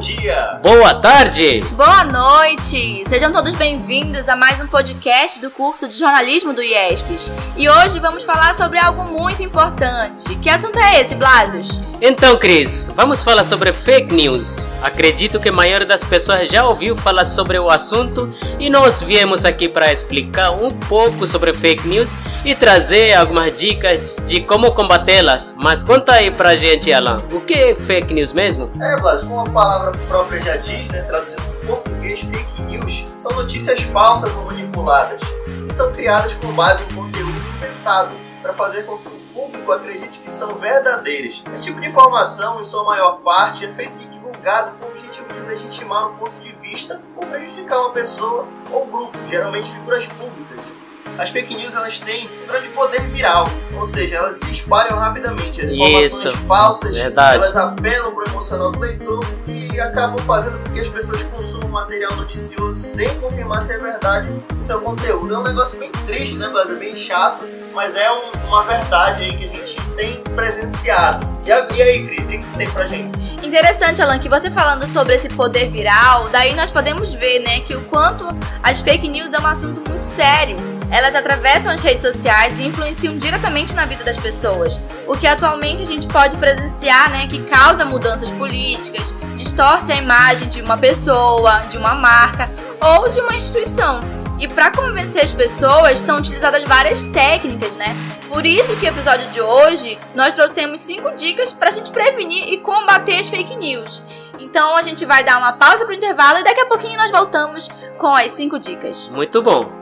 dia! Boa tarde! Boa noite! Sejam todos bem-vindos a mais um podcast do curso de jornalismo do IESPES. E hoje vamos falar sobre algo muito importante. Que assunto é esse, Blasius? Então, Cris, vamos falar sobre fake news. Acredito que a maioria das pessoas já ouviu falar sobre o assunto e nós viemos aqui para explicar um pouco sobre fake news e trazer algumas dicas de como combatê-las. Mas conta aí pra gente, Alan, o que é fake news mesmo? É, Blas, como palavra própria já diz, né, traduzindo em português, fake news são notícias falsas ou manipuladas e são criadas com base em conteúdo inventado para fazer com que o público acredite que são verdadeiras. Esse tipo de informação, em sua maior parte, é feito e divulgado com o objetivo de legitimar um ponto de vista ou prejudicar uma pessoa ou grupo, geralmente figuras públicas. As fake news elas têm um grande poder viral, ou seja, elas se espalham rapidamente. As informações Isso, falsas, verdade. elas apelam para o emocional do leitor e acabam fazendo com que as pessoas consumam material noticioso sem confirmar se é verdade o seu conteúdo. É um negócio bem triste, né, Blas? É bem chato, mas é um- uma verdade aí que a gente tem presenciado. E, e aí, Cris, o que, que tem pra gente? Interessante, Alan, que você falando sobre esse poder viral, daí nós podemos ver, né, que o quanto as fake news é um assunto muito sério. Elas atravessam as redes sociais e influenciam diretamente na vida das pessoas, o que atualmente a gente pode presenciar, né, que causa mudanças políticas, distorce a imagem de uma pessoa, de uma marca ou de uma instituição. E para convencer as pessoas são utilizadas várias técnicas, né? Por isso que o episódio de hoje nós trouxemos cinco dicas para a gente prevenir e combater as fake news. Então a gente vai dar uma pausa para o intervalo e daqui a pouquinho nós voltamos com as cinco dicas. Muito bom.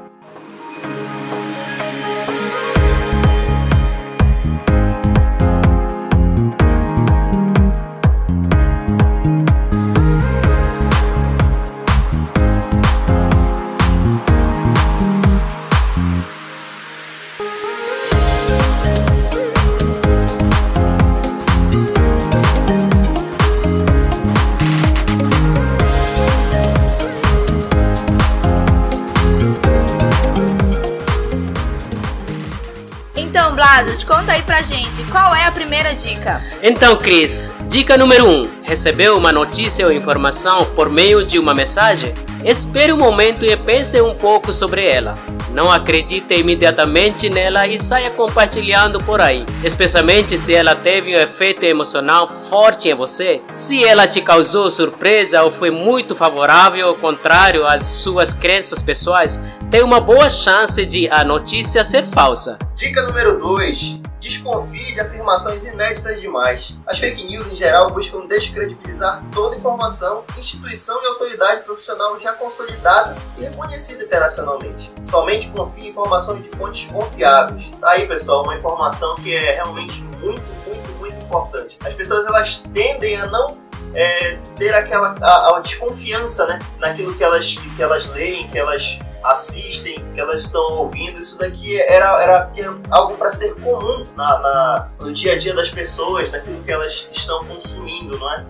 Blasas, conta aí pra gente qual é a primeira dica. Então, Cris, dica número 1. Um, recebeu uma notícia ou informação por meio de uma mensagem? Espere um momento e pense um pouco sobre ela. Não acredite imediatamente nela e saia compartilhando por aí, especialmente se ela teve um efeito emocional forte em você. Se ela te causou surpresa ou foi muito favorável ao contrário às suas crenças pessoais, tem uma boa chance de a notícia ser falsa. Dica número 2. Desconfie de afirmações inéditas demais. As fake news, em geral, buscam descredibilizar toda informação, instituição e autoridade profissional já consolidada e reconhecida internacionalmente. Somente confie em informações de fontes confiáveis. Tá aí, pessoal, uma informação que é realmente muito, muito, muito importante. As pessoas elas tendem a não é, ter aquela a, a desconfiança né, naquilo que elas, que elas leem, que elas assistem, que elas estão ouvindo, isso daqui era, era algo para ser comum na, na, no dia a dia das pessoas, naquilo que elas estão consumindo, não é?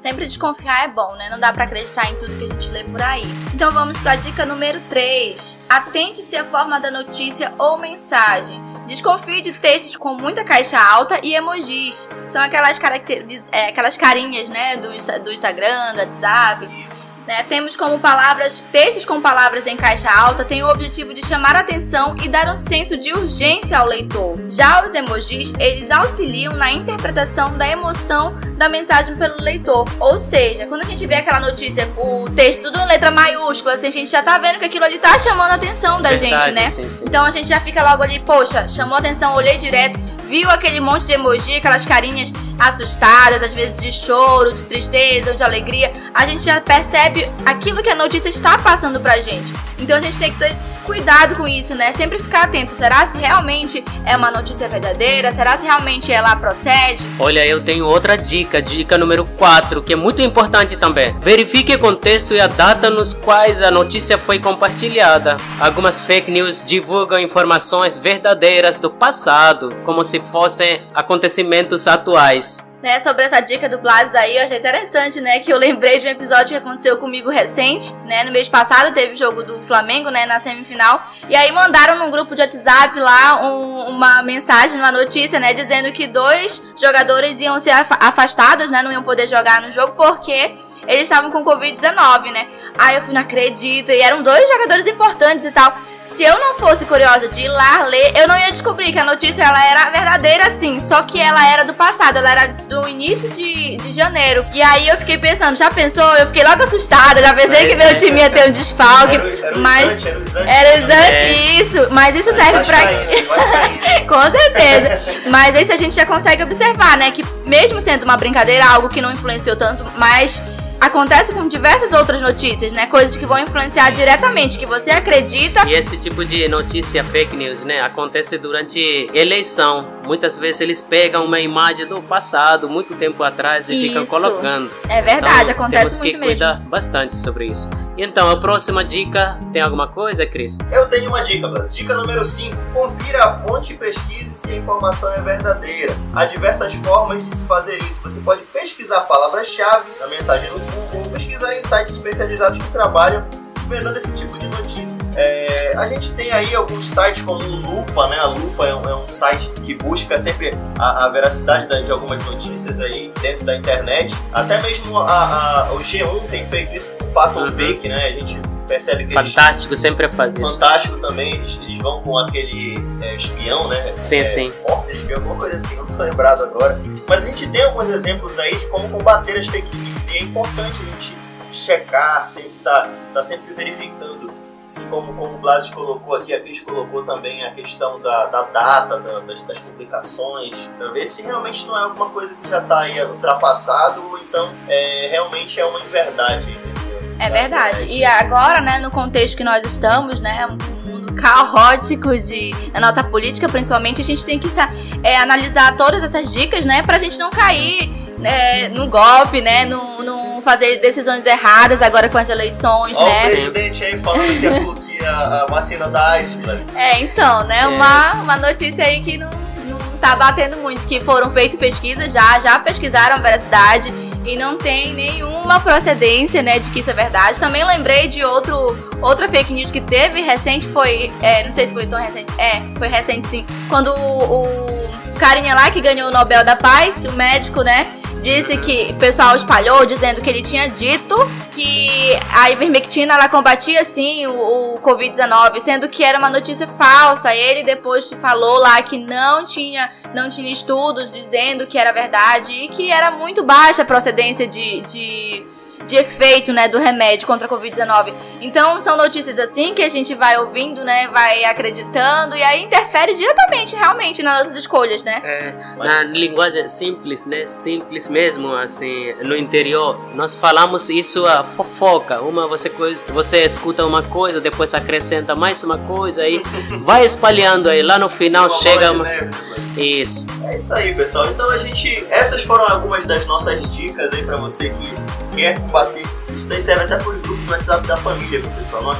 Sempre desconfiar é bom, né? Não dá pra acreditar em tudo que a gente lê por aí. Então vamos pra dica número 3. Atente-se à forma da notícia ou mensagem. Desconfie de textos com muita caixa alta e emojis. São aquelas, é, aquelas carinhas, né, do, do Instagram, do WhatsApp. Né? Temos como palavras, textos com palavras em caixa alta têm o objetivo de chamar a atenção e dar um senso de urgência ao leitor. Já os emojis, eles auxiliam na interpretação da emoção da mensagem pelo leitor. Ou seja, quando a gente vê aquela notícia, o texto tudo em letra maiúscula, assim, a gente já tá vendo que aquilo ali tá chamando a atenção da Verdade, gente, né? sim, sim. Então a gente já fica logo ali, poxa, chamou a atenção, olhei direto, viu aquele monte de emoji, aquelas carinhas assustadas, às vezes de choro, de tristeza ou de alegria, a gente já percebe aquilo que a notícia está passando pra gente. Então a gente tem que ter cuidado com isso, né? Sempre ficar atento. Será se realmente é uma notícia verdadeira? Será se realmente ela procede? Olha, eu tenho outra dica, dica número 4, que é muito importante também. Verifique o contexto e a data nos quais a notícia foi compartilhada. Algumas fake news divulgam informações verdadeiras do passado, como se fossem acontecimentos atuais. Né, sobre essa dica do Blas aí, eu achei interessante, né, que eu lembrei de um episódio que aconteceu comigo recente, né, no mês passado teve o jogo do Flamengo, né, na semifinal, e aí mandaram num grupo de WhatsApp lá um- uma mensagem, uma notícia, né, dizendo que dois jogadores iam ser afa- afastados, né, não iam poder jogar no jogo porque eles estavam com Covid-19, né? Aí eu fui, não acredito. E eram dois jogadores importantes e tal. Se eu não fosse curiosa de ir lá ler, eu não ia descobrir que a notícia ela era verdadeira sim, só que ela era do passado, ela era do início de, de janeiro. E aí eu fiquei pensando, já pensou? Eu fiquei logo assustada, já pensei que meu time ia ter um desfalque, Era o- era mas era o Isante. era exatamente É. isso, mas isso serve vai caindo. com certeza. Mas isso a gente já consegue observar, né? Que mesmo sendo uma brincadeira, algo que não influenciou tanto, mas acontece com diversas outras notícias, né? Coisas que vão influenciar diretamente, que você acredita. E esse tipo de notícia fake news, né, acontece durante eleição. Muitas vezes eles pegam uma imagem do passado, muito tempo atrás, e ficam Isso. colocando. É verdade, Então, acontece temos muito que mesmo. cuidar bastante sobre isso. Então, a próxima dica, tem alguma coisa, Cris? Eu tenho uma dica, Blas. Dica número 5. Confira a fonte e pesquise se a informação é verdadeira. Há diversas formas de se fazer isso. Você pode pesquisar palavras-chave na mensagem no Google, pesquisar em sites especializados que trabalham vendendo esse tipo de notícia. É, a gente tem aí alguns sites como o Lupa, né? A Lupa é um, é um site que busca sempre a, a veracidade da- de algumas notícias aí dentro da internet. Até mesmo a- a- o G1 tem feito isso com fato ou Uhum. fake, né? A gente percebe que eles Fantástico, sempre faz isso. Fantástico também, eles, eles vão com aquele é, espião, né? Sim, é, sim. Porta espião, alguma coisa assim, não tô lembrado agora. Mas a gente tem alguns exemplos aí de como combater as fake news. E é importante a gente checar, sempre tá, tá sempre verificando. Se, como, como o Blas colocou aqui, a Cris colocou também a questão da, da data da- das, das publicações, para ver se realmente não é alguma coisa que já está aí ultrapassado ou então é, realmente é uma inverdade. É Da verdade. E agora, né, no contexto que nós estamos, né, um mundo caótico de na nossa política, principalmente, a gente tem que é, analisar todas essas dicas, né, pra gente não cair né, no golpe, né, não, não fazer decisões erradas agora com as eleições, Olha o né. presidente aí falando que é a, a vacina da AIDS, Brasil. É, então, né, É. uma, uma notícia aí que não, não tá batendo muito, que foram feitas pesquisas já, já pesquisaram a veracidade e não tem nenhuma procedência, né, de que isso é verdade. Também lembrei de outro, outra fake news que teve recente, foi, é, não sei se foi tão recente, é, foi recente sim, quando o, o carinha lá que ganhou o Nobel da Paz, o médico, né, disse que o pessoal espalhou dizendo que ele tinha dito que a ivermectina ela combatia sim o, o Covid-19, sendo que era uma notícia falsa. Ele depois falou lá que não tinha, não tinha estudos dizendo que era verdade e que era muito baixa a procedência de, de, de efeito né, do remédio contra a Covid-19. Então são notícias assim que a gente vai ouvindo, né, vai acreditando e aí interfere diretamente realmente nas nossas escolhas, né? É, na linguagem simples, né? Simples mesmo, assim, no interior. Nós falamos isso a fofoca. Uma você coisa, você escuta uma coisa, depois acrescenta mais uma coisa aí vai espalhando aí. Lá no final Uma chega uma... neve, isso. É isso aí, pessoal. Então a gente. Essas foram algumas das nossas dicas aí pra você que quer combater. Isso daí serve até pros grupos do WhatsApp da família, viu, pessoal. Não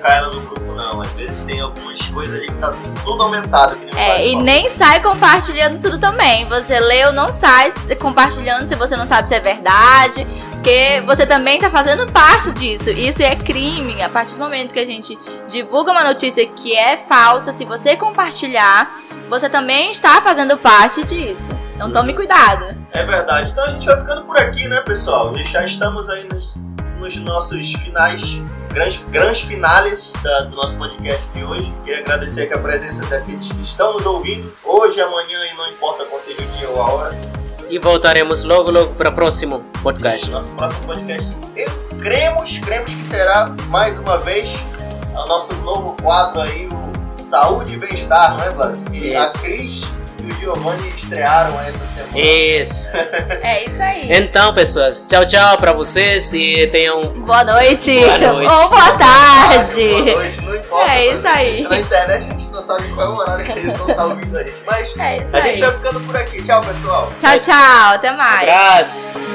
cai lá no grupo, não. Às vezes tem algumas coisas aí que tá tudo aumentado. O É, e nem sai compartilhando tudo também. Você leu, não sai compartilhando se você não sabe se é verdade. Porque você também tá fazendo parte disso. Isso é crime. A partir do momento que a gente divulga uma notícia que é falsa, se você compartilhar, você também está fazendo parte disso. Então tome cuidado. É verdade. Então a gente vai ficando por aqui, né, pessoal? Já estamos aí nos, nos nossos finais, grandes, grandes finales da- do nosso podcast de hoje. Queria agradecer aqui a presença daqueles que estão nos ouvindo hoje, amanhã e não importa qual seja o dia ou a hora. E voltaremos logo, logo para o próximo podcast. Sim, nosso próximo podcast. E cremos, cremos que será mais uma vez o nosso novo quadro aí, o Saúde e Bem-Estar, não é, Blas? Que a. Cris e o Giovanni estrearam essa semana. Isso. É isso aí. Então, pessoas, tchau, tchau para vocês e tenham Boa noite. Boa noite. Ou boa tarde. Boa noite, não importa. É isso aí. Na internet a gente não sabe qual é o horário que eles vão estar ouvindo a gente. Mas É isso a gente vai ficando por aqui. Tchau, pessoal. Tchau, tchau. Até mais. abraço.